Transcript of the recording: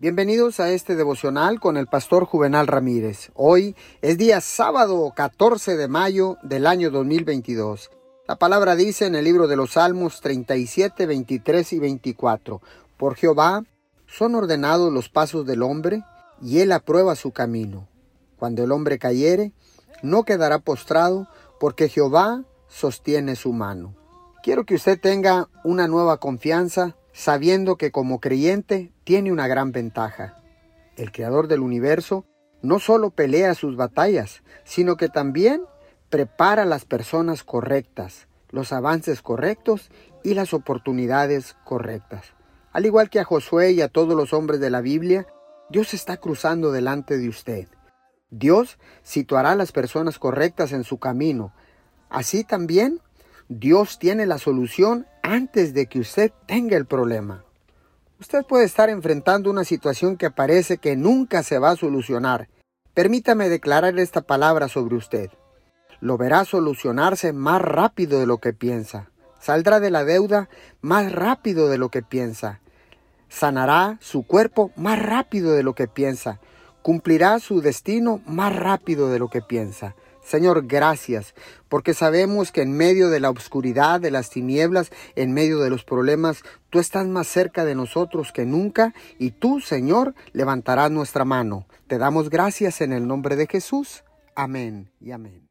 Bienvenidos a este devocional con el pastor Juvenal Ramírez. Hoy es día sábado 14 de mayo del año 2022. La palabra dice en el libro de los Salmos 37, 23 y 24, Por Jehová son ordenados los pasos del hombre, y él aprueba su camino. Cuando el hombre cayere, no quedará postrado, porque Jehová sostiene su mano. Quiero que usted tenga una nueva confianza sabiendo que como creyente tiene una gran ventaja. El Creador del universo no solo pelea sus batallas, sino que también prepara las personas correctas, los avances correctos y las oportunidades correctas. Al igual que a Josué y a todos los hombres de la Biblia, Dios está cruzando delante de usted. Dios situará a las personas correctas en su camino. Así también, Dios tiene la solución antes de que usted tenga el problema. Usted puede estar enfrentando una situación que parece que nunca se va a solucionar. Permítame declarar esta palabra sobre usted. Lo verá solucionarse más rápido de lo que piensa. Saldrá de la deuda más rápido de lo que piensa. Sanará su cuerpo más rápido de lo que piensa. Cumplirá su destino más rápido de lo que piensa. Señor, gracias, porque sabemos que en medio de la oscuridad, de las tinieblas, en medio de los problemas, tú estás más cerca de nosotros que nunca y tú, Señor, levantarás nuestra mano. Te damos gracias en el nombre de Jesús. Amén y amén.